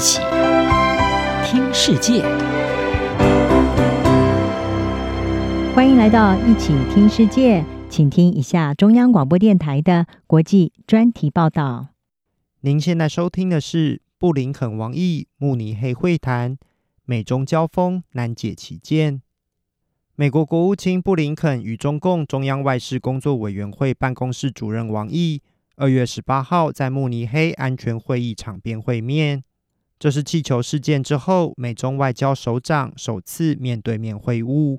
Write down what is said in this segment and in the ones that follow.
起听世界，欢迎来到一起听世界，请听一下中央广播电台的国际专题报道。您现在收听的是布林肯王毅慕尼黑会谈，美中交锋难解其见。美国国务卿布林肯与中共中央外事工作委员会办公室主任王毅，二月十八号在慕尼黑安全会议场边会面。这是气球事件之后，美中外交首长首次面对面会晤。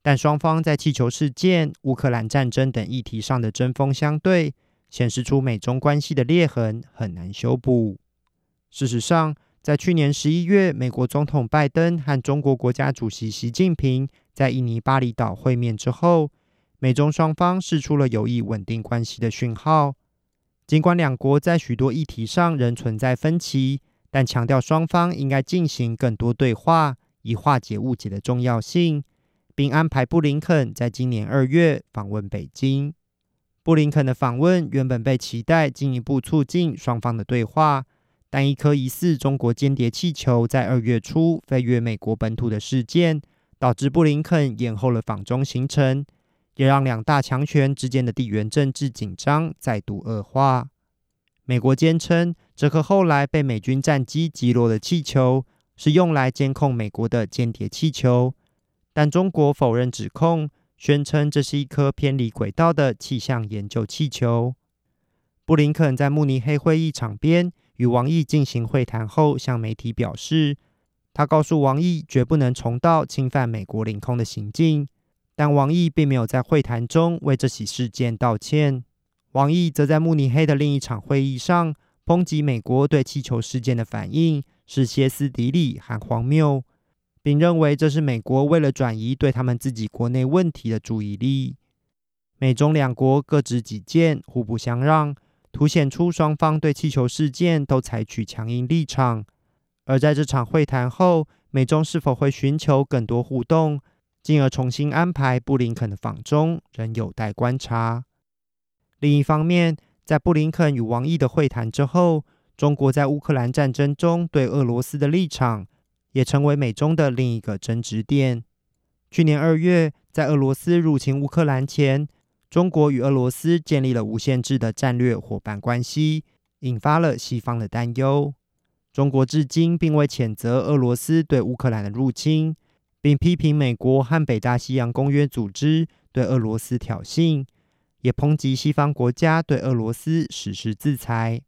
但双方在气球事件、乌克兰战争等议题上的针锋相对，显示出美中关系的裂痕很难修补。事实上，在去年十一月，美国总统拜登和中国国家主席习近平在印尼巴厘岛会面之后，美中双方释出了有意稳定关系的讯号。尽管两国在许多议题上仍存在分歧，但强调双方应该进行更多对话，以化解误解的重要性，并安排布林肯在今年二月访问北京。布林肯的访问原本被期待进一步促进双方的对话，但一颗疑似中国间谍气球在二月初飞越美国本土的事件，导致布林肯延后了访中行程。也让两大强权之间的地缘政治紧张再度恶化。美国坚称，这颗后来被美军战机击落的气球是用来监控美国的间谍气球，但中国否认指控，宣称这是一颗偏离轨道的气象研究气球。布林肯在慕尼黑会议场边与王毅进行会谈后，向媒体表示，他告诉王毅，绝不能重蹈侵犯美国领空的行径。但王毅并没有在会谈中为这起事件道歉。王毅则在慕尼黑的另一场会议上抨击美国对气球事件的反应是歇斯底里和荒谬，并认为这是美国为了转移对他们自己国内问题的注意力。美中两国各执己见，互不相让，凸显出双方对气球事件都采取强硬立场。而在这场会谈后，美中是否会寻求更多互动？进而重新安排布林肯的访中，仍有待观察。另一方面，在布林肯与王毅的会谈之后，中国在乌克兰战争中对俄罗斯的立场，也成为美中的另一个争执点。去年二月，在俄罗斯入侵乌克兰前，中国与俄罗斯建立了无限制的战略伙伴关系，引发了西方的担忧。中国至今并未谴责俄罗斯对乌克兰的入侵。并批评美国和北大西洋公约组织对俄罗斯挑衅，也抨击西方国家对俄罗斯实施制裁。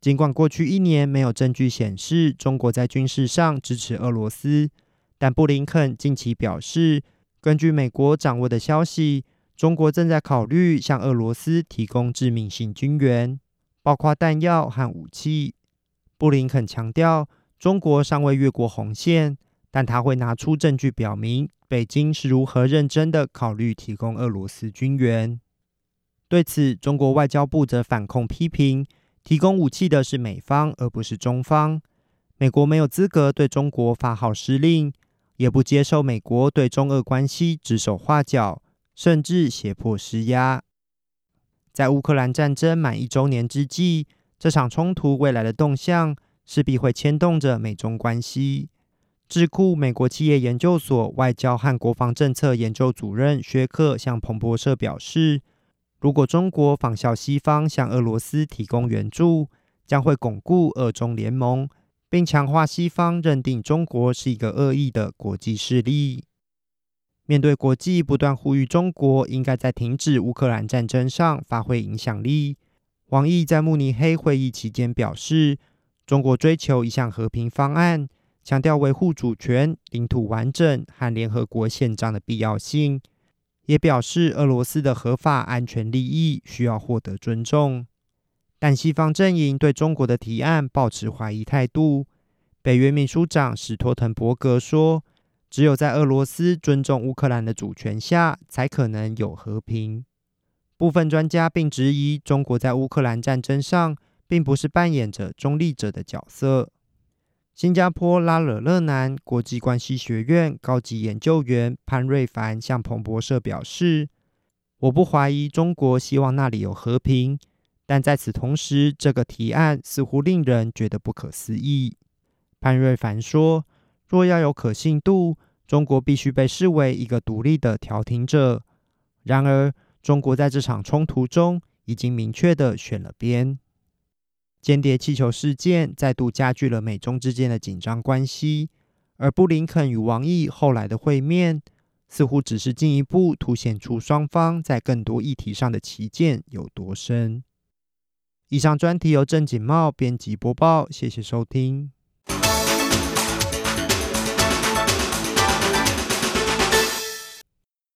尽管过去一年没有证据显示中国在军事上支持俄罗斯，但布林肯近期表示，根据美国掌握的消息，中国正在考虑向俄罗斯提供致命性军援，包括弹药和武器。布林肯强调，中国尚未越过红线。但他会拿出证据表明，北京是如何认真的考虑提供俄罗斯军援。对此，中国外交部则反控批评，提供武器的是美方，而不是中方。美国没有资格对中国发号施令，也不接受美国对中俄关系指手画脚，甚至胁迫施压。在乌克兰战争满一周年之际，这场冲突未来的动向势必会牵动着美中关系。智库美国企业研究所外交和国防政策研究主任薛克向彭博社表示，如果中国仿效西方向俄罗斯提供援助，将会巩固俄中联盟，并强化西方认定中国是一个恶意的国际势力。面对国际不断呼吁中国应该在停止乌克兰战争上发挥影响力，王毅在慕尼黑会议期间表示，中国追求一项和平方案。强调维护主权、领土完整和联合国宪章的必要性，也表示俄罗斯的合法安全利益需要获得尊重。但西方阵营对中国的提案抱持怀疑态度。北约秘书长史托滕伯格说：“只有在俄罗斯尊重乌克兰的主权下，才可能有和平。”部分专家并质疑，中国在乌克兰战争上并不是扮演着中立者的角色。新加坡拉惹勒南国际关系学院高级研究员潘瑞凡向彭博社表示：“我不怀疑中国希望那里有和平，但在此同时，这个提案似乎令人觉得不可思议。”潘瑞凡说：“若要有可信度，中国必须被视为一个独立的调停者。然而，中国在这场冲突中已经明确地选了边。间谍气球事件再度加剧了美中之间的紧张关系，而布林肯与王毅后来的会面，似乎只是进一步凸显出双方在更多议题上的旗舰有多深。”以上专题由郑锦茂编辑播报，谢谢收听。